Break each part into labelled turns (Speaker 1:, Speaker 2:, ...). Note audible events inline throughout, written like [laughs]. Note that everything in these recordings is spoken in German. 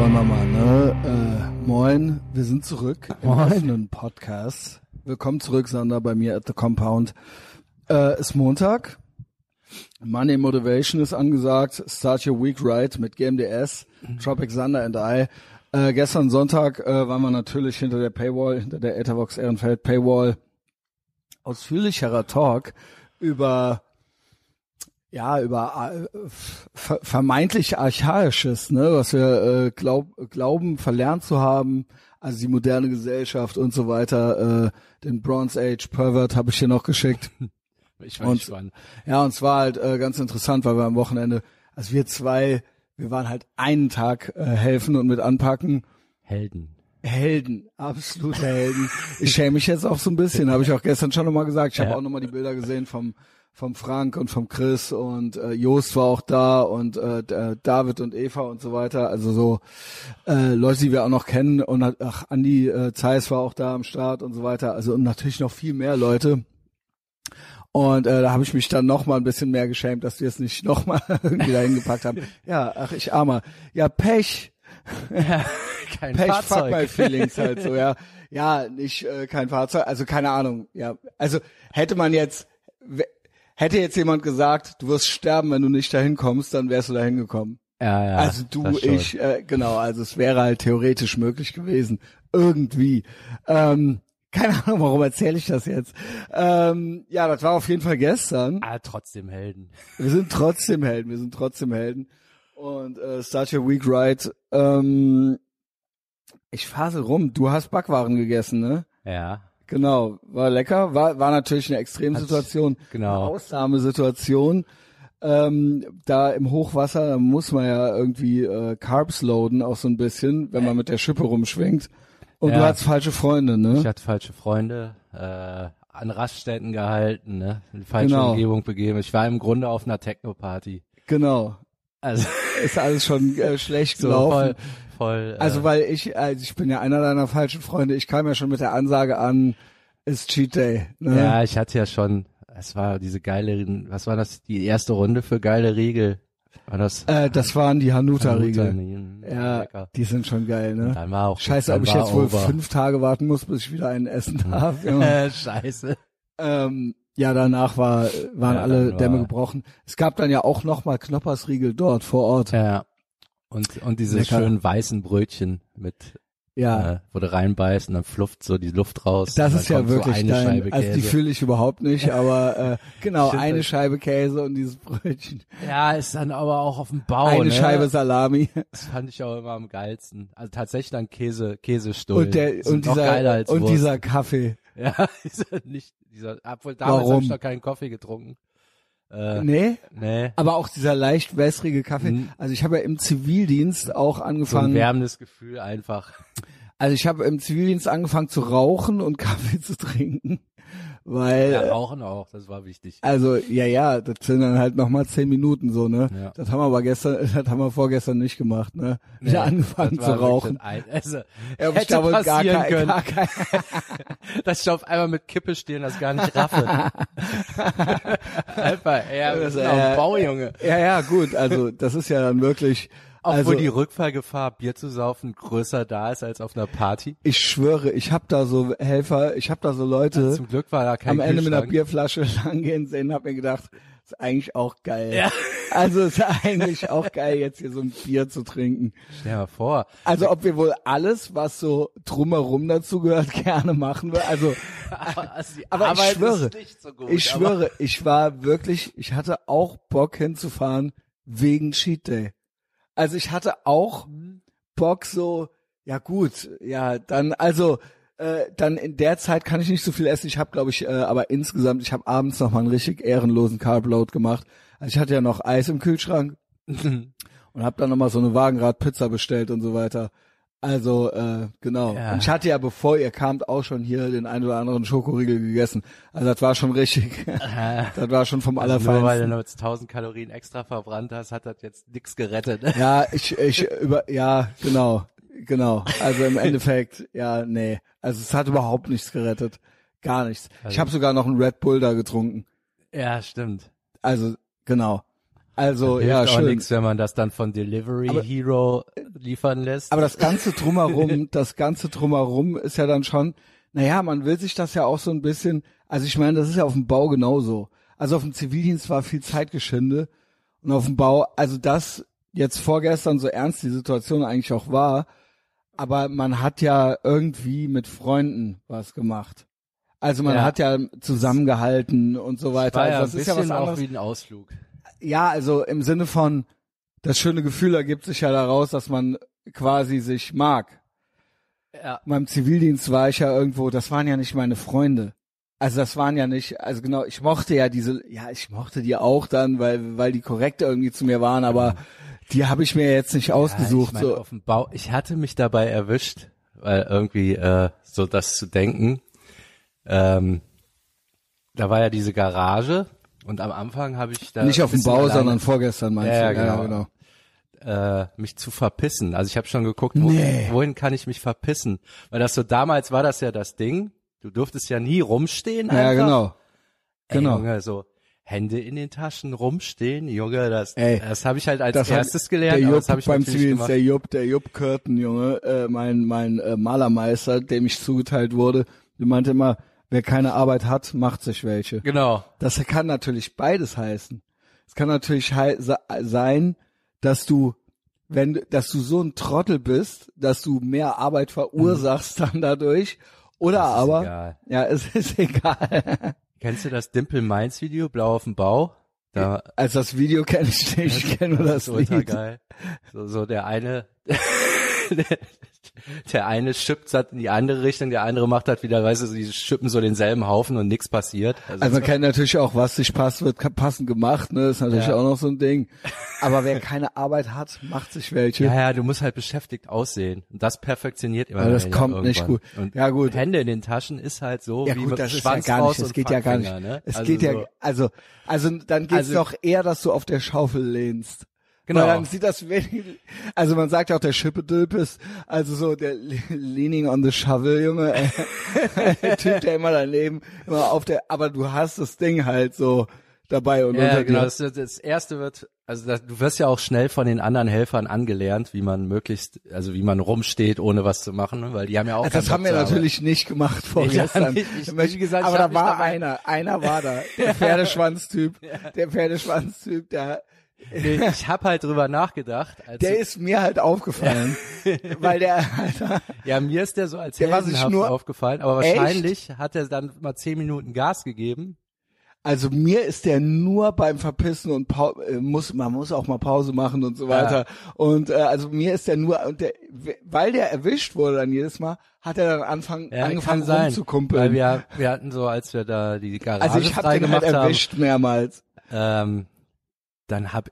Speaker 1: wollen wir mal, ne? Äh, moin, wir sind zurück
Speaker 2: Moin.
Speaker 1: im offenen Podcast. Willkommen zurück, Sander, bei mir at the Compound. Äh, ist Montag. Money Motivation ist angesagt. Start your week right mit GMDS, Tropic Sander and I. Äh, gestern Sonntag äh, waren wir natürlich hinter der Paywall, hinter der Etherbox Ehrenfeld Paywall. Ausführlicherer Talk über ja, über äh, ver vermeintlich Archaisches, ne, was wir äh, glaub, glauben, verlernt zu haben, also die moderne Gesellschaft und so weiter, äh, den Bronze Age Pervert habe ich hier noch geschickt. [laughs]
Speaker 2: Ich war
Speaker 1: Und-
Speaker 2: gespannt.
Speaker 1: Ja, und zwar halt äh, ganz interessant, weil wir am Wochenende, also wir zwei, wir waren halt einen Tag äh, helfen und mit anpacken.
Speaker 2: Helden.
Speaker 1: Helden, absolute Helden. Ich schäme mich jetzt auch so ein bisschen, habe ich auch gestern schon nochmal gesagt. Ich habe
Speaker 2: Ja.
Speaker 1: auch nochmal die Bilder gesehen vom vom Frank und vom Chris und äh, Jost war auch da und äh, äh, David und Eva und so weiter. Also so äh, Leute, die wir auch noch kennen und ach Andi äh, Zeiss war auch da am Start und so weiter. Also und natürlich noch viel mehr Leute. Und äh, da habe ich mich dann noch mal ein bisschen mehr geschämt, dass wir es nicht noch mal [laughs] irgendwie dahin gepackt haben. Ja, ach ich armer. Ja, Pech. [laughs]
Speaker 2: Kein
Speaker 1: Pech, fuck
Speaker 2: Fahrzeug.
Speaker 1: my feelings halt so, ja. Ja, nicht äh, kein Fahrzeug, also keine Ahnung, ja. Also hätte man jetzt, hätte jetzt jemand gesagt, du wirst sterben, wenn du nicht dahin kommst, dann wärst du dahin gekommen.
Speaker 2: ja, ja,
Speaker 1: also du, ich, äh, genau, also es wäre halt theoretisch möglich gewesen. Irgendwie. Ähm, keine Ahnung, warum erzähle ich das jetzt? Ähm, ja, das war auf jeden Fall gestern.
Speaker 2: Ah, trotzdem Helden.
Speaker 1: Wir sind trotzdem Helden, wir sind trotzdem Helden. Und äh, Start Your Week Right. Ähm, ich fasel rum, du hast Backwaren gegessen, ne?
Speaker 2: Ja,
Speaker 1: Genau, war lecker, war, war natürlich eine Extremsituation,
Speaker 2: genau.
Speaker 1: eine Ausnahmesituation. Ähm, da im Hochwasser muss man ja irgendwie äh, Carbs loaden, auch so ein bisschen, wenn man mit der Schippe rumschwingt. Und du
Speaker 2: Ja.
Speaker 1: hattest falsche Freunde, ne?
Speaker 2: Ich hatte falsche Freunde, äh, an Raststätten gehalten, ne? In falsche
Speaker 1: Genau.
Speaker 2: Umgebung begeben. Ich war im Grunde auf einer Techno-Party.
Speaker 1: Genau.
Speaker 2: Also [laughs]
Speaker 1: Ist alles schon äh, schlecht
Speaker 2: so
Speaker 1: gelaufen.
Speaker 2: voll, voll. Äh,
Speaker 1: Also weil ich, also ich bin ja einer deiner falschen Freunde. Ich kam ja schon mit der Ansage an, ist Cheat Day. Ne?
Speaker 2: ja, ich hatte ja schon, es war diese geile, was war das, die erste Runde für geile Riegel? War das?
Speaker 1: Äh, das waren die Hanuta-Riegel.
Speaker 2: Hanuta,
Speaker 1: Ja,
Speaker 2: lecker.
Speaker 1: die sind schon geil, ne?
Speaker 2: Dann war auch
Speaker 1: Scheiße, ob ich jetzt wohl
Speaker 2: over.
Speaker 1: fünf Tage warten muss, bis ich wieder einen essen [laughs] darf. Ja,
Speaker 2: Scheiße.
Speaker 1: ähm, ja danach war, waren
Speaker 2: Ja,
Speaker 1: alle
Speaker 2: war-
Speaker 1: Dämme gebrochen. Es gab dann ja auch nochmal Knoppersriegel dort vor Ort.
Speaker 2: Ja. Und, und diese
Speaker 1: Lecker.
Speaker 2: schönen weißen Brötchen mit,
Speaker 1: Ja,
Speaker 2: äh, wo du reinbeißt und dann flufft so die Luft raus.
Speaker 1: das ist ja
Speaker 2: kommt so
Speaker 1: wirklich
Speaker 2: eine
Speaker 1: dein,
Speaker 2: Scheibe
Speaker 1: also die
Speaker 2: Käse.
Speaker 1: fühle ich überhaupt nicht, aber äh, [laughs] genau,
Speaker 2: Stimmt,
Speaker 1: eine Scheibe Käse und dieses Brötchen.
Speaker 2: Ja, ist dann aber auch auf dem Bau,
Speaker 1: eine
Speaker 2: ne?
Speaker 1: Scheibe Salami.
Speaker 2: Das fand ich auch immer am geilsten. Also tatsächlich dann Käse, Käsestullen.
Speaker 1: Und der und dieser und dieser Kaffee. [laughs]
Speaker 2: Ja, dieser nicht, dieser, obwohl damals habe ich noch keinen Kaffee getrunken. Äh,
Speaker 1: Nee,
Speaker 2: nee.
Speaker 1: aber auch dieser leicht wässrige Kaffee.
Speaker 2: Mhm.
Speaker 1: Also ich habe ja im Zivildienst auch
Speaker 2: So ein
Speaker 1: angefangen.
Speaker 2: wärmendes Gefühl einfach.
Speaker 1: also ich habe im Zivildienst angefangen zu rauchen und [laughs] Kaffee zu trinken, weil
Speaker 2: Ja,
Speaker 1: äh,
Speaker 2: rauchen auch, das war wichtig.
Speaker 1: also ja ja, das sind dann halt noch mal zehn Minuten so ne.
Speaker 2: Ja.
Speaker 1: Das haben wir aber gestern, [laughs] das haben wir vorgestern nicht gemacht ne.
Speaker 2: Nee,
Speaker 1: angefangen
Speaker 2: das
Speaker 1: zu rauchen.
Speaker 2: Ein also,
Speaker 1: Ja, ob ich
Speaker 2: hätte
Speaker 1: da wohl gar
Speaker 2: passieren
Speaker 1: kein,
Speaker 2: können,
Speaker 1: gar kein, [laughs]
Speaker 2: dass ich auf einmal mit Kippe stehen, das gar nicht raffe. [laughs] Einfach, ja, wir
Speaker 1: Das,
Speaker 2: sind
Speaker 1: äh,
Speaker 2: auf dem Bau, Junge.
Speaker 1: ja ja gut, also das ist ja dann wirklich
Speaker 2: Obwohl
Speaker 1: also,
Speaker 2: die Rückfallgefahr, Bier zu saufen, größer da ist als auf einer Party.
Speaker 1: ich schwöre, ich habe da so Helfer, ich habe da so Leute
Speaker 2: Zum Glück war da kein
Speaker 1: am Ende mit einer. Bierflasche [laughs] langgehen sehen, hab mir gedacht, ist eigentlich auch geil.
Speaker 2: Ja.
Speaker 1: Also ist eigentlich auch geil, jetzt hier so ein Bier zu trinken.
Speaker 2: Stell dir mal vor.
Speaker 1: Also ob wir wohl alles, was so drumherum dazu gehört, [laughs] gerne machen würden. Also [laughs]
Speaker 2: Also die
Speaker 1: Aber ich schwöre,
Speaker 2: so gut.
Speaker 1: ich
Speaker 2: aber-
Speaker 1: schwöre, ich war wirklich, ich hatte auch Bock hinzufahren wegen Cheat Day. Also ich hatte auch Bock so, ja gut, ja dann also äh, dann in der Zeit kann ich nicht so viel essen. Ich habe glaube ich, äh, aber insgesamt, ich habe abends noch mal einen richtig ehrenlosen Carbload gemacht. Also ich hatte ja noch Eis im Kühlschrank [laughs] und habe dann noch mal so eine Wagenrad-Pizza bestellt und so weiter. Also äh, genau.
Speaker 2: Ja.
Speaker 1: Und ich hatte ja, bevor ihr kamt, auch schon hier den ein oder anderen Schokoriegel gegessen. Also das war schon richtig. [laughs] das war schon vom
Speaker 2: Also nur weil du
Speaker 1: Allerfeinsten.
Speaker 2: noch jetzt 1000 Kalorien extra verbrannt hast, hat das jetzt nix gerettet. ne?
Speaker 1: Ja, ich, ich über, ja, genau, genau. Also im [laughs] Endeffekt, ja, nee. Also es hat überhaupt nichts gerettet. Gar nichts. Ich
Speaker 2: Also-
Speaker 1: habe sogar noch einen Red Bull da getrunken.
Speaker 2: Ja, stimmt.
Speaker 1: Also, genau. Also
Speaker 2: Hilft
Speaker 1: ja,
Speaker 2: auch
Speaker 1: schön.
Speaker 2: nichts, wenn man das dann von Delivery
Speaker 1: Aber-
Speaker 2: Hero liefern lässt.
Speaker 1: Aber das ganze drumherum, [laughs] das ganze drumherum ist ja dann schon, naja, man will sich das ja auch so ein bisschen, also ich meine, das ist ja auf dem Bau genauso. Also auf dem Zivildienst war viel Zeitgeschinde und auf dem Bau, also das jetzt vorgestern so ernst die Situation eigentlich auch war, aber man hat ja irgendwie mit Freunden was gemacht. Also man
Speaker 2: Ja.
Speaker 1: hat ja zusammengehalten und so weiter.
Speaker 2: war ja
Speaker 1: also das
Speaker 2: ein
Speaker 1: ist ja was
Speaker 2: bisschen auch
Speaker 1: anderes.
Speaker 2: wie ein Ausflug.
Speaker 1: Ja, also im Sinne von, das schöne Gefühl ergibt sich ja daraus, dass man quasi sich mag.
Speaker 2: Ja.
Speaker 1: Beim Zivildienst war ich ja irgendwo, das waren ja nicht meine Freunde. Also das waren ja nicht, also genau, ich mochte ja diese, ja, ich mochte die auch dann, weil, weil die korrekt irgendwie zu mir waren, aber die habe ich mir jetzt nicht ausgesucht.
Speaker 2: Ja, ich mein,
Speaker 1: so.
Speaker 2: auf dem Bau, ich hatte mich dabei erwischt, weil irgendwie äh, so das zu denken. Ähm, da war ja diese Garage und am Anfang habe ich da
Speaker 1: Nicht auf dem Bau,
Speaker 2: alleine,
Speaker 1: sondern vorgestern meinst
Speaker 2: Ja,
Speaker 1: du?
Speaker 2: ja,
Speaker 1: Ja,
Speaker 2: genau.
Speaker 1: genau.
Speaker 2: äh, mich zu verpissen. Also ich habe schon geguckt, wo,
Speaker 1: Nee.
Speaker 2: wohin kann ich mich verpissen? Weil das so damals war das ja das Ding. Du durftest ja nie rumstehen.
Speaker 1: Ja,
Speaker 2: einfach.
Speaker 1: genau.
Speaker 2: Ey,
Speaker 1: genau.
Speaker 2: Junge, so Hände in den Taschen rumstehen, Junge, das,
Speaker 1: Ey,
Speaker 2: das habe ich halt als
Speaker 1: hab-
Speaker 2: erstes gelernt.
Speaker 1: Der Jupp
Speaker 2: das habe ich
Speaker 1: beim Zivildienst, der Jupp, der Jupp Körten, Junge, äh, mein, mein äh, Malermeister, dem ich zugeteilt wurde, der meinte immer, wer keine Arbeit hat, macht sich welche.
Speaker 2: Genau.
Speaker 1: Das kann natürlich beides heißen. Es kann natürlich sein, dass du, wenn, du- dass du so ein Trottel bist, dass du mehr Arbeit verursachst dann dadurch. Oder
Speaker 2: Das ist
Speaker 1: aber,
Speaker 2: egal.
Speaker 1: ja, es [laughs] ist egal.
Speaker 2: Kennst du das Dimple Mainz Video, Blau auf dem Bau? Da
Speaker 1: Also das Video kenne ich nicht, [laughs] ich kenne nur das
Speaker 2: ultra
Speaker 1: Lied.
Speaker 2: geil. So, so der eine, [laughs] [laughs] der eine schippt halt in die andere Richtung, der andere macht halt wieder, weißt du, die schippen so denselben Haufen und nichts passiert.
Speaker 1: Also man kennt natürlich auch, was sich passt, wird passend gemacht, ne, ist natürlich
Speaker 2: Ja.
Speaker 1: auch noch so ein Ding. Aber wer keine Arbeit hat, macht sich welche.
Speaker 2: Ja, ja, du musst halt beschäftigt aussehen. Und das perfektioniert immer.
Speaker 1: Aber das kommt nicht
Speaker 2: irgendwann.
Speaker 1: gut.
Speaker 2: Und
Speaker 1: Ja, gut.
Speaker 2: Hände in den Taschen ist halt so
Speaker 1: Ja
Speaker 2: wie
Speaker 1: gut,
Speaker 2: mit
Speaker 1: das ist ja
Speaker 2: Schwanz
Speaker 1: gar nicht, es geht ja gar nicht.
Speaker 2: Ne?
Speaker 1: Es
Speaker 2: also
Speaker 1: geht ja,
Speaker 2: so,
Speaker 1: also, also dann geht's
Speaker 2: Also-
Speaker 1: doch eher, dass du auf der Schaufel lehnst.
Speaker 2: Genau.
Speaker 1: Weil dann sieht das wenig, also man sagt ja auch der Schippedülpis, also so der leaning on the shovel, Junge, der [laughs] Typ, der immer daneben, immer auf der, aber du hast das Ding halt so dabei und
Speaker 2: Ja,
Speaker 1: unter
Speaker 2: genau. Das, das erste wird, also das, du wirst ja auch schnell von den anderen Helfern angelernt, wie man möglichst, also wie man rumsteht, ohne was zu machen, ne? weil die haben ja auch.
Speaker 1: Das haben wir
Speaker 2: zur Arbeit.
Speaker 1: natürlich nicht gemacht vorgestern.
Speaker 2: nicht. Ich- wie gesagt, ich
Speaker 1: aber da war
Speaker 2: dabei-
Speaker 1: einer, einer war da, der [laughs] Pferdeschwanztyp, der Pferdeschwanztyp, der,
Speaker 2: ich habe halt drüber nachgedacht. Als
Speaker 1: der ist mir halt aufgefallen, weil der, Alter,
Speaker 2: ja, mir ist der so als
Speaker 1: Der war sich nur-
Speaker 2: aufgefallen, aber
Speaker 1: Echt?
Speaker 2: wahrscheinlich hat er dann mal zehn Minuten Gas gegeben.
Speaker 1: also mir ist der nur beim Verpissen und Pau äh, muss, man muss auch mal Pause machen und so weiter. Und äh, also mir ist der nur, und der, weil der erwischt wurde dann jedes Mal, hat er dann anfang,
Speaker 2: Ja,
Speaker 1: angefangen
Speaker 2: sein, weil
Speaker 1: rumzukumpeln.
Speaker 2: wir, wir hatten so, als wir da die Garage
Speaker 1: also ich
Speaker 2: frei
Speaker 1: den halt
Speaker 2: gemacht haben,
Speaker 1: erwischt mehrmals.
Speaker 2: ähm, dann hab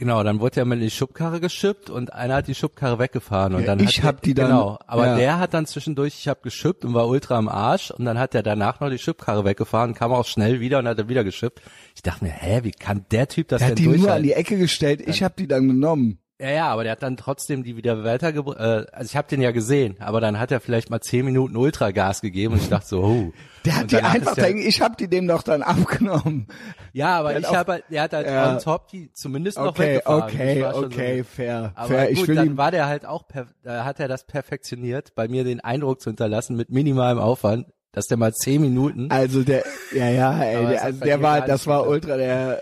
Speaker 2: Genau, dann wurde ja mal in die Schubkarre geschippt und einer hat die Schubkarre weggefahren und
Speaker 1: Ja,
Speaker 2: dann
Speaker 1: ich
Speaker 2: hat
Speaker 1: hab die dann-
Speaker 2: genau, aber
Speaker 1: ja.
Speaker 2: der hat dann zwischendurch, ich habe geschippt und war ultra am Arsch und dann hat er danach noch die Schubkarre weggefahren, kam auch schnell wieder und hat er wieder geschippt. Ich dachte mir, hä, wie kann der Typ das
Speaker 1: Der
Speaker 2: denn
Speaker 1: hat die nur an
Speaker 2: durchhalten?
Speaker 1: die Ecke gestellt, ich habe die dann genommen.
Speaker 2: Ja, ja, aber der hat dann trotzdem die wieder weitergebracht. Äh, also ich habe den ja gesehen, aber dann hat er vielleicht mal zehn Minuten Ultragas gegeben und ich dachte so, oh. [laughs]
Speaker 1: Der hat
Speaker 2: Und
Speaker 1: die einfach,
Speaker 2: der-
Speaker 1: ich habe die dem doch dann abgenommen.
Speaker 2: Ja, aber
Speaker 1: Der
Speaker 2: ich habe halt, der hat halt
Speaker 1: Ja.
Speaker 2: on top die zumindest noch
Speaker 1: Okay,
Speaker 2: weggefahren.
Speaker 1: okay, okay,
Speaker 2: So,
Speaker 1: fair,
Speaker 2: aber
Speaker 1: fair.
Speaker 2: gut,
Speaker 1: Ich will
Speaker 2: dann
Speaker 1: ihm,
Speaker 2: war der halt auch, da hat er das perfektioniert, bei mir den Eindruck zu hinterlassen mit minimalem Aufwand, dass der mal zehn Minuten.
Speaker 1: also der, ja, ja, ey, der, also der war, das war ultra der,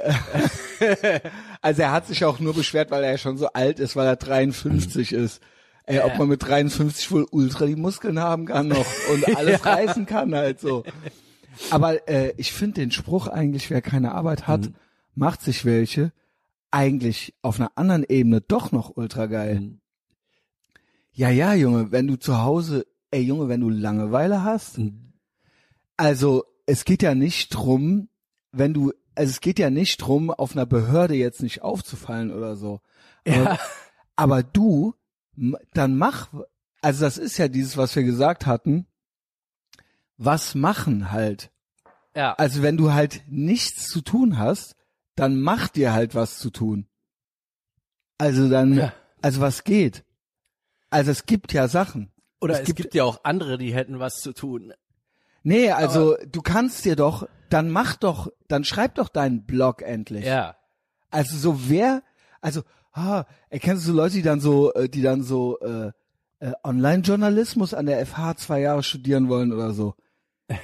Speaker 1: [laughs] [laughs] also er hat sich auch nur beschwert, weil er ja schon so alt ist, weil er 53
Speaker 2: Mhm.
Speaker 1: ist. Ey, ob man mit 53 wohl ultra die Muskeln haben kann noch und [laughs] alles reißen kann halt so. Aber äh, ich finde den Spruch eigentlich, wer keine Arbeit hat,
Speaker 2: Mhm.
Speaker 1: macht sich welche, eigentlich auf einer anderen Ebene doch noch ultra geil.
Speaker 2: Mhm.
Speaker 1: Ja, ja, Junge, wenn du zu Hause, ey Junge, wenn du Langeweile hast,
Speaker 2: Mhm.
Speaker 1: also es geht ja nicht drum, wenn du, also es geht ja nicht drum, auf einer Behörde jetzt nicht aufzufallen oder so. Aber,
Speaker 2: Ja.
Speaker 1: aber du, dann mach, also das ist ja dieses, was wir gesagt hatten, was machen halt.
Speaker 2: Ja.
Speaker 1: Also wenn du halt nichts zu tun hast, dann mach dir halt was zu tun. Also dann,
Speaker 2: Ja.
Speaker 1: also was geht? Also es gibt ja Sachen.
Speaker 2: Oder
Speaker 1: es
Speaker 2: es,
Speaker 1: gibt-
Speaker 2: gibt, ja auch andere, die hätten was zu tun.
Speaker 1: Nee, also du kannst dir doch, dann mach doch, dann schreib doch deinen Blog endlich.
Speaker 2: Ja.
Speaker 1: Also so wer, also, ah, erkennst du so Leute, die dann so, äh, die dann so äh, äh, Online-Journalismus an der FH zwei Jahre studieren wollen oder so?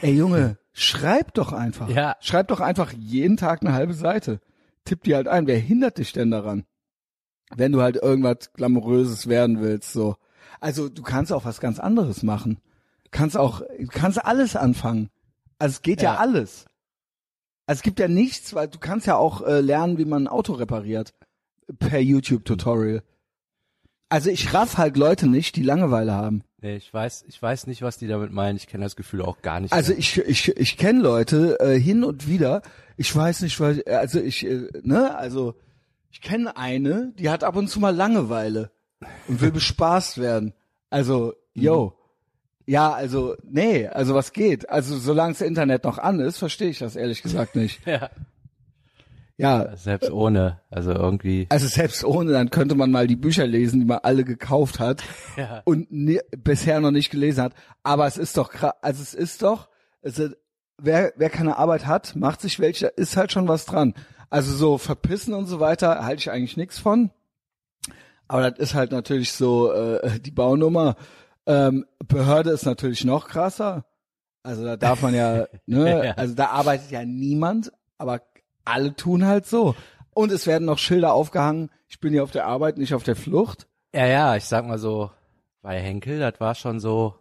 Speaker 1: Ey Junge, [laughs] schreib doch einfach.
Speaker 2: Ja.
Speaker 1: Schreib doch einfach jeden Tag eine halbe Seite. Tipp die halt ein. Wer hindert dich denn daran? Wenn du halt irgendwas Glamouröses werden willst, so. Also du kannst auch was ganz anderes machen. Kannst auch, du kannst alles anfangen. Also es geht ja,
Speaker 2: Ja.
Speaker 1: alles. Also es gibt ja nichts, weil du kannst ja auch äh, lernen, wie man ein Auto repariert. Per YouTube-Tutorial. Also ich raff halt Leute nicht, die Langeweile haben.
Speaker 2: Nee, ich weiß, ich weiß nicht, was die damit meinen. Ich kenne das Gefühl auch gar nicht.
Speaker 1: Also
Speaker 2: mehr.
Speaker 1: ich ich ich kenne Leute äh, hin und wieder. Ich weiß nicht, weil also ich äh, ne also ich kenne eine, die hat ab und zu mal Langeweile und will [laughs] bespaßt werden. Also yo, ja also nee, also was geht? Also solange das Internet noch an ist, verstehe ich das ehrlich gesagt nicht. [laughs]
Speaker 2: ja,
Speaker 1: Ja,
Speaker 2: selbst ohne. Also irgendwie.
Speaker 1: also selbst ohne, dann könnte man mal die Bücher lesen, die man alle gekauft hat [laughs]
Speaker 2: Ja.
Speaker 1: und ni bisher noch nicht gelesen hat. Aber es ist doch krass, also es ist doch, es ist, wer, wer keine Arbeit hat, macht sich welche, ist halt schon was dran. Also so verpissen und so weiter halte ich eigentlich nichts von. Aber das ist halt natürlich so äh, die Baunummer. Ähm, Behörde ist natürlich noch krasser. Also da darf man ja, ne, [laughs]
Speaker 2: Ja.
Speaker 1: also da arbeitet ja niemand, aber alle tun halt so. Und es werden noch Schilder aufgehangen, ich bin hier auf der Arbeit, nicht auf der Flucht.
Speaker 2: Ja, ja, ich sag mal so, bei Henkel, das war schon so,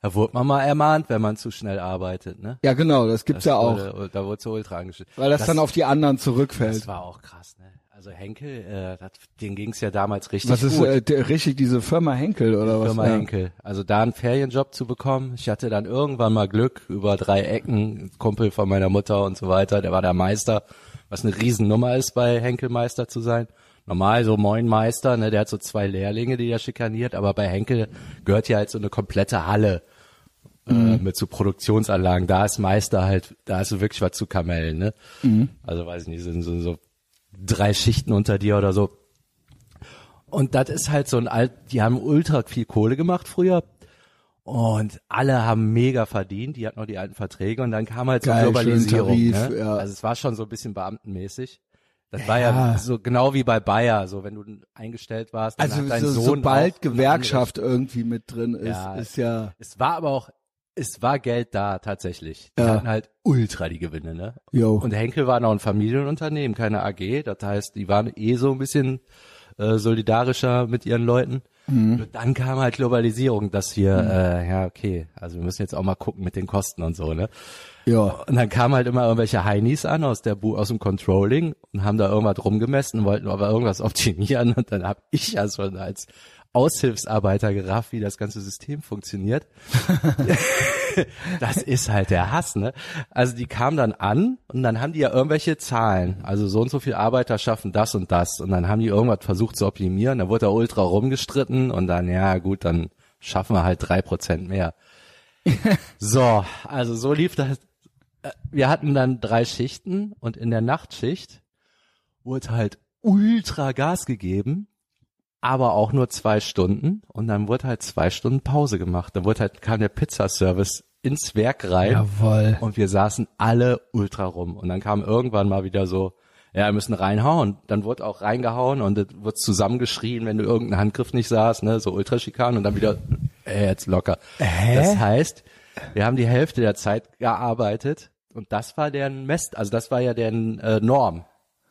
Speaker 2: da wurde man mal ermahnt, wenn man zu schnell arbeitet, ne?
Speaker 1: Ja, genau, das gibt's
Speaker 2: Das
Speaker 1: ja auch.
Speaker 2: Wurde, da wurde so ultra angestellt.
Speaker 1: Weil das, dann auf die anderen zurückfällt.
Speaker 2: Das war auch krass, ne? Also Henkel, äh, das, denen ging's ja damals richtig
Speaker 1: Was ist
Speaker 2: gut.
Speaker 1: äh, der, richtig diese Firma Henkel oder was?
Speaker 2: Firma
Speaker 1: Ja.
Speaker 2: Henkel. Also da einen Ferienjob zu bekommen. Ich hatte dann irgendwann mal Glück über drei Ecken, Kumpel von meiner Mutter und so weiter, der war der Meister, was eine Riesennummer ist, bei Henkel Meister zu sein. Normal so Moin Meister, ne, der hat so zwei Lehrlinge, die er schikaniert, aber bei Henkel gehört ja halt so eine komplette Halle äh, mit so Produktionsanlagen. Da ist Meister halt, da hast du wirklich was zu Kamellen, ne? Also weiß ich nicht, sind so, so drei Schichten unter dir oder so. Und das ist halt so ein alt, die haben ultra viel Kohle gemacht früher. Und alle haben mega verdient, die hatten noch die alten Verträge und dann kam halt so
Speaker 1: Geil,
Speaker 2: Globalisierung.
Speaker 1: schön Tarif,
Speaker 2: ne?
Speaker 1: ja.
Speaker 2: Also es war schon so ein bisschen beamtenmäßig. Das war ja so genau wie bei Bayer, so wenn du eingestellt warst, dann
Speaker 1: Also
Speaker 2: hat dein
Speaker 1: so,
Speaker 2: Sohn
Speaker 1: sobald Gewerkschaft irgendwie mit drin ist,
Speaker 2: Ja.
Speaker 1: ist ja
Speaker 2: Es war aber auch, es war Geld da tatsächlich. Die
Speaker 1: Ja.
Speaker 2: hatten halt ultra die Gewinne, ne?
Speaker 1: yo.
Speaker 2: Und Henkel war noch ein Familienunternehmen, keine AG. Das heißt, die waren eh so ein bisschen äh, solidarischer mit ihren Leuten.
Speaker 1: Mhm.
Speaker 2: Und dann kam halt Globalisierung, dass wir, äh, ja, okay, also wir müssen jetzt auch mal gucken mit den Kosten und so, ne?
Speaker 1: ja.
Speaker 2: Und dann kamen halt immer irgendwelche Heinis an aus der Bu aus dem Controlling und haben da irgendwas rumgemessen, wollten aber irgendwas optimieren und dann hab ich ja schon als Aushilfsarbeiter gerafft, wie das ganze System funktioniert. [laughs] das ist halt der Hass, ne? Also die kamen dann an und dann haben die ja irgendwelche Zahlen. Also so und so viele Arbeiter schaffen das und das. Und dann haben die irgendwas versucht zu optimieren. Da wurde da ultra rumgestritten und dann, ja gut, dann schaffen wir halt drei Prozent mehr. [laughs] so, also so lief das. Wir hatten dann drei Schichten und in der Nachtschicht wurde halt ultra Gas gegeben aber auch nur zwei Stunden und dann wurde halt zwei Stunden Pause gemacht. Dann wurde halt, kam der Pizzaservice ins Werk rein
Speaker 1: Jawoll.
Speaker 2: und wir saßen alle ultra rum. Und dann kam irgendwann mal wieder so, ja, wir müssen reinhauen. Dann wurde auch reingehauen und es wurde zusammengeschrien, wenn du irgendeinen Handgriff nicht sahst, ne, so Ultraschikan und dann wieder, äh, jetzt locker.
Speaker 1: Hä?
Speaker 2: Das heißt, wir haben die Hälfte der Zeit gearbeitet und das war deren Mest, also das war ja deren äh, Norm.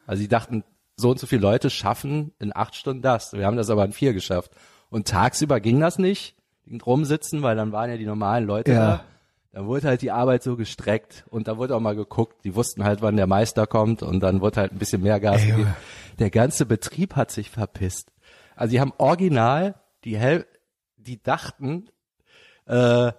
Speaker 2: Also die dachten, so und so viele Leute schaffen in acht Stunden das. Wir haben das aber in vier geschafft. Und tagsüber ging das nicht, ging rumsitzen, weil dann waren ja die normalen Leute
Speaker 1: Ja.
Speaker 2: da. Dann wurde halt die Arbeit so gestreckt und da wurde auch mal geguckt. Die wussten halt, wann der Meister kommt und dann wurde halt ein bisschen mehr Gas
Speaker 1: Ey,
Speaker 2: gegeben. Der ganze Betrieb hat sich verpisst. Also die haben original die Hel die dachten, äh,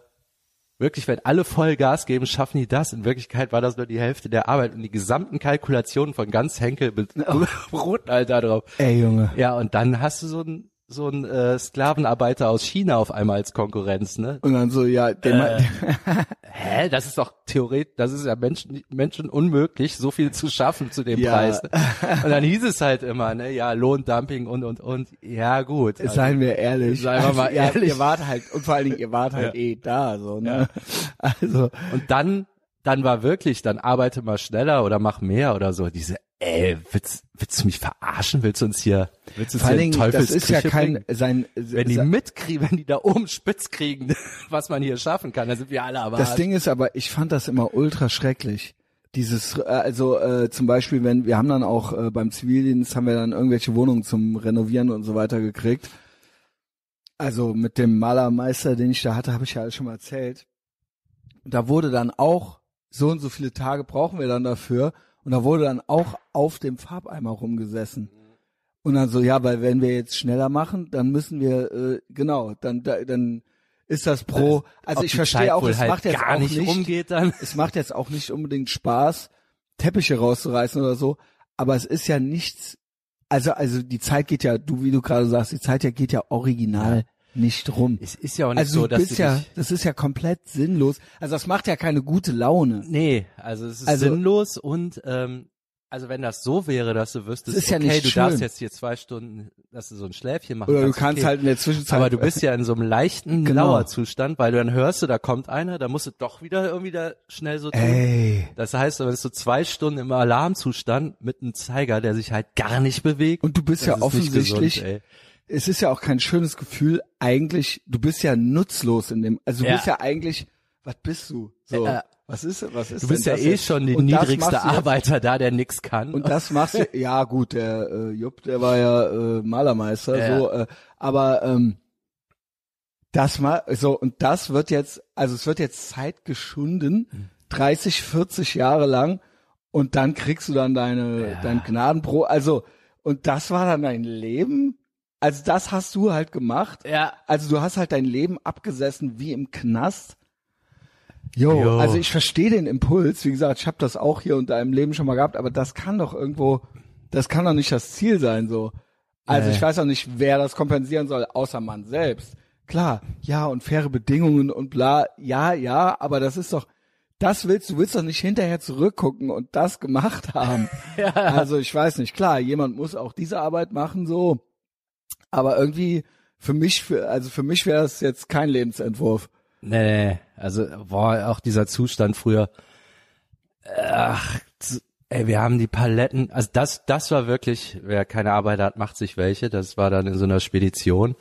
Speaker 2: wirklich, wenn alle voll Gas geben, schaffen die das. In Wirklichkeit war das nur die Hälfte der Arbeit und die gesamten Kalkulationen von ganz Henkel beruhten [laughs] halt da drauf.
Speaker 1: Ey, Junge.
Speaker 2: Ja, und dann hast du so einen so einen äh, Sklavenarbeiter aus China auf einmal als Konkurrenz, ne?
Speaker 1: Und dann so, ja, den
Speaker 2: Äh. [laughs] Hä, das ist doch theoretisch, das ist ja Menschen, Menschen unmöglich, so viel zu schaffen zu dem
Speaker 1: Ja.
Speaker 2: Preis. Ne? [laughs] Und dann hieß es halt immer, ne, ja, Lohndumping und und und. Ja, gut. Also,
Speaker 1: Seien wir ehrlich.
Speaker 2: Seien wir mal [laughs]
Speaker 1: ja,
Speaker 2: ehrlich.
Speaker 1: Ihr wart halt, und vor allen Dingen, ihr wart halt
Speaker 2: Ja.
Speaker 1: eh da, so, ne? Also,
Speaker 2: und dann dann war wirklich, dann arbeite mal schneller oder mach mehr oder so. Diese, ey, willst, willst du mich verarschen? Willst du uns hier, willst du uns
Speaker 1: Vor
Speaker 2: hier in
Speaker 1: Dingen, das ist ja kein, sein,
Speaker 2: Wenn die mitkriegen, wenn die da oben spitz kriegen, [laughs] was man hier schaffen kann, dann sind wir alle aber
Speaker 1: Das Ding ist aber, ich fand das immer ultra schrecklich. Dieses, äh, also äh, zum Beispiel, wenn wir haben dann auch äh, beim Zivildienst haben wir dann irgendwelche Wohnungen zum Renovieren und so weiter gekriegt. Also mit dem Malermeister, den ich da hatte, habe ich ja alles schon mal erzählt. Da wurde dann auch so und so viele Tage brauchen wir dann dafür. Und da wurde dann auch auf dem Farbeimer rumgesessen. Und dann so, ja, weil wenn wir jetzt schneller machen, dann müssen wir, äh, genau, dann, da, dann ist das pro, also
Speaker 2: Ob
Speaker 1: ich verstehe
Speaker 2: Zeit
Speaker 1: auch, es
Speaker 2: halt
Speaker 1: macht jetzt
Speaker 2: gar
Speaker 1: auch
Speaker 2: nicht
Speaker 1: nicht, es macht jetzt auch nicht unbedingt Spaß, Teppiche rauszureißen oder so, aber es ist ja nichts, also, also die Zeit geht ja, du, wie du gerade sagst, die Zeit ja geht ja original nicht rum.
Speaker 2: Es ist ja auch nicht
Speaker 1: Also
Speaker 2: so,
Speaker 1: du
Speaker 2: dass
Speaker 1: bist
Speaker 2: du
Speaker 1: ja, das ist ja komplett sinnlos. Also das macht ja keine gute Laune.
Speaker 2: nee, also es ist
Speaker 1: Also-
Speaker 2: sinnlos und ähm, also wenn das so wäre, dass du wüsstest,
Speaker 1: ja
Speaker 2: okay, du
Speaker 1: schön.
Speaker 2: darfst jetzt hier zwei Stunden, dass du so ein Schläfchen machen
Speaker 1: Oder du
Speaker 2: kannst, okay.
Speaker 1: halt in der Zwischenzeit.
Speaker 2: Aber du bist ja in so einem leichten [laughs]
Speaker 1: Genau.
Speaker 2: Lauerzustand, weil du dann hörst du, da kommt einer, da musst du doch wieder irgendwie da schnell so tun.
Speaker 1: Ey.
Speaker 2: Das heißt, wenn du so zwei Stunden im Alarmzustand mit einem Zeiger, der sich halt gar nicht bewegt.
Speaker 1: Und du bist
Speaker 2: das
Speaker 1: ja offensichtlich,
Speaker 2: gesund.
Speaker 1: Es ist ja auch kein schönes Gefühl, eigentlich, du bist ja nutzlos in dem, also du
Speaker 2: Ja.
Speaker 1: bist ja eigentlich, was bist du? So,
Speaker 2: Ja.
Speaker 1: was ist, was ist
Speaker 2: Du bist ja eh
Speaker 1: jetzt?
Speaker 2: schon
Speaker 1: das
Speaker 2: niedrigste
Speaker 1: jetzt-
Speaker 2: Arbeiter da, der nix kann.
Speaker 1: Und das machst du, [laughs] ja gut, der äh, Jupp, der war ja äh, Malermeister,
Speaker 2: Ja.
Speaker 1: so, äh, aber ähm, das mal, so und das wird jetzt, also es wird jetzt Zeit geschunden, 30, 40 Jahre lang, und dann kriegst du dann deine
Speaker 2: Ja.
Speaker 1: dein Gnadenbrot, also und das war dann dein Leben, also das hast du halt gemacht,
Speaker 2: ja,
Speaker 1: also du hast halt dein Leben abgesessen wie im Knast. Jo,
Speaker 2: Jo.
Speaker 1: also ich verstehe den Impuls. Wie gesagt, ich habe das auch hier und da im Leben schon mal gehabt, aber das kann doch irgendwo, das kann doch nicht das Ziel sein so. Also
Speaker 2: Nee.
Speaker 1: ich weiß auch nicht, wer das kompensieren soll, außer man selbst. Klar, ja und faire Bedingungen und bla, ja, ja, aber das ist doch, das willst du willst doch nicht hinterher zurückgucken und das gemacht haben. [laughs]
Speaker 2: ja.
Speaker 1: Also ich weiß nicht, klar, jemand muss auch diese Arbeit machen so, aber irgendwie für mich, für, also für mich wäre das jetzt kein Lebensentwurf.
Speaker 2: Nee, nee, also boah, auch dieser Zustand früher. Ach, ey, wir haben die Paletten, also das, das war wirklich, wer keine Arbeit hat, macht sich welche. Das war dann in so einer Spedition.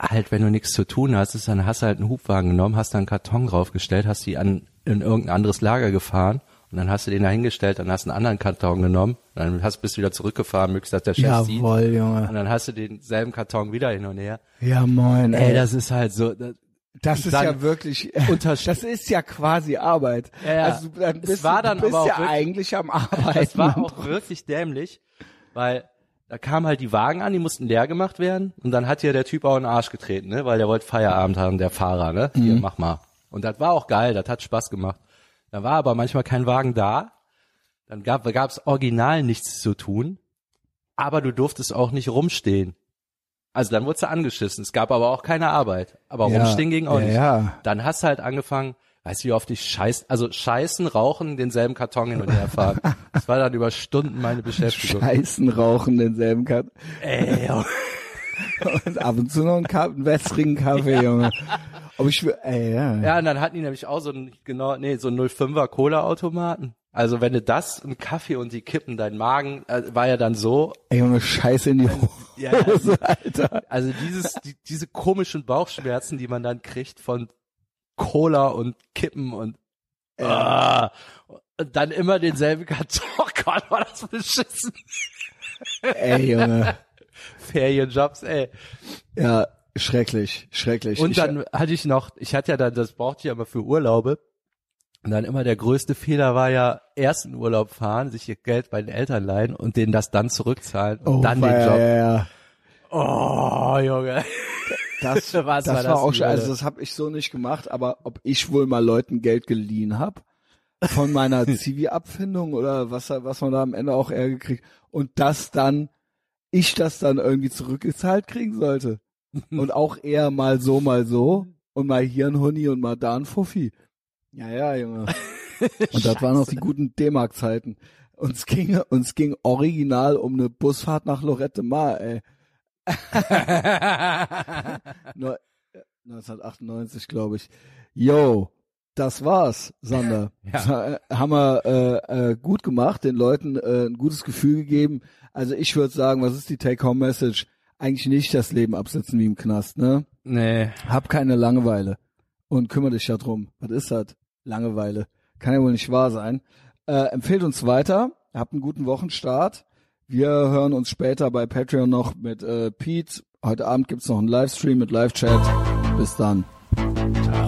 Speaker 2: Halt, wenn du nichts zu tun hast, ist, dann hast du halt einen Hubwagen genommen, hast da einen Karton draufgestellt, hast die an in irgendein anderes Lager gefahren und dann hast du den da hingestellt, dann hast du einen anderen Karton genommen, dann hast bist du wieder zurückgefahren, möglichst, dass der Chef sieht. Und
Speaker 1: Junge.
Speaker 2: dann hast du denselben Karton wieder hin und her.
Speaker 1: Ja, moin,
Speaker 2: Ey,
Speaker 1: ey.
Speaker 2: das ist halt so, das,
Speaker 1: Das ist ja wirklich, [laughs] das ist ja quasi Arbeit.
Speaker 2: Ja, ja.
Speaker 1: Also du, dann
Speaker 2: Es
Speaker 1: bist,
Speaker 2: war
Speaker 1: du,
Speaker 2: dann
Speaker 1: du bist
Speaker 2: aber auch
Speaker 1: ja
Speaker 2: wirklich-
Speaker 1: eigentlich am [laughs] Arbeiten.
Speaker 2: Das war auch wirklich dämlich, weil da kamen halt die Wagen an, die mussten leer gemacht werden und dann hat ja der Typ auch in den Arsch getreten, ne, weil der wollte Feierabend haben, der Fahrer, ne, hier,
Speaker 1: Mhm.
Speaker 2: mach mal. Und das war auch geil, das hat Spaß gemacht. Da war aber manchmal kein Wagen da, dann gab es original nichts zu tun, aber du durftest auch nicht rumstehen. Also dann wurdest du angeschissen, es gab aber auch keine Arbeit, aber
Speaker 1: Ja,
Speaker 2: rumstehen ging auch
Speaker 1: ja,
Speaker 2: nicht.
Speaker 1: ja.
Speaker 2: Dann hast du halt angefangen, weißt du, wie oft ich scheiß, also scheißen, rauchen, denselben Karton hin und her fahren. Das war dann über Stunden meine Beschäftigung.
Speaker 1: Scheißen rauchen denselben Kaffee.
Speaker 2: Ey. [laughs]
Speaker 1: Und ab und zu noch einen, einen wässrigen Kaffee, Junge. Aber ich will, ey, ja.
Speaker 2: ja, und dann hatten die nämlich auch so ein, genau, nee, so ein 05er Cola-Automaten. Also wenn du das, ein Kaffee und die kippen, dein Magen, äh, war ja dann so,
Speaker 1: Ey, Junge, Scheiße in die
Speaker 2: Ja,
Speaker 1: Hose, Alter.
Speaker 2: also dieses, die, diese komischen Bauchschmerzen, die man dann kriegt von Cola und Kippen und, ah, und dann immer denselben Karton, Gott, war das beschissen.
Speaker 1: Ey, Junge. [laughs]
Speaker 2: Ferienjobs, ey.
Speaker 1: Ja, schrecklich, schrecklich.
Speaker 2: Und
Speaker 1: Ich-
Speaker 2: dann hatte ich noch, ich hatte ja dann, das brauchte ich ja immer für Urlaube. Und dann immer der größte Fehler war ja, erst in Urlaub fahren, sich ihr Geld bei den Eltern leihen und denen das dann zurückzahlen und
Speaker 1: oh,
Speaker 2: dann den Job.
Speaker 1: Ja, ja.
Speaker 2: Oh, Junge.
Speaker 1: Das, [laughs] das
Speaker 2: war
Speaker 1: war,
Speaker 2: das
Speaker 1: auch schon, also das habe ich so nicht gemacht, aber ob ich wohl mal Leuten Geld geliehen habe von meiner [laughs] Zivi-Abfindung oder was, was man da am Ende auch eher gekriegt und das dann, ich das dann irgendwie zurückgezahlt kriegen sollte. [laughs] Und auch eher mal so, mal so und mal hier ein Huni und mal da ein Fuffi. Ja, ja, Junge. [laughs] Und das waren noch die guten D-Mark-Zeiten. Uns ging, uns ging original um eine Busfahrt nach Lorette Mar, ey. [laughs] Neu- 1998, glaube ich. Yo, Das war's, Sander.
Speaker 2: Ja.
Speaker 1: Äh, Haben wir äh, äh, gut gemacht, den Leuten äh, ein gutes Gefühl gegeben. Also ich würde sagen, was ist die Take-Home-Message? Eigentlich nicht das Leben absetzen wie im Knast, ne?
Speaker 2: Nee.
Speaker 1: Hab keine Langeweile und kümmere dich darum. Was ist das? Langeweile. Kann ja wohl nicht wahr sein. Äh, empfehlt uns weiter. Habt einen guten Wochenstart. Wir hören uns später bei Patreon noch mit äh, Pete. Heute Abend gibt's noch einen Livestream mit Live-Chat. Bis dann.
Speaker 2: Ciao.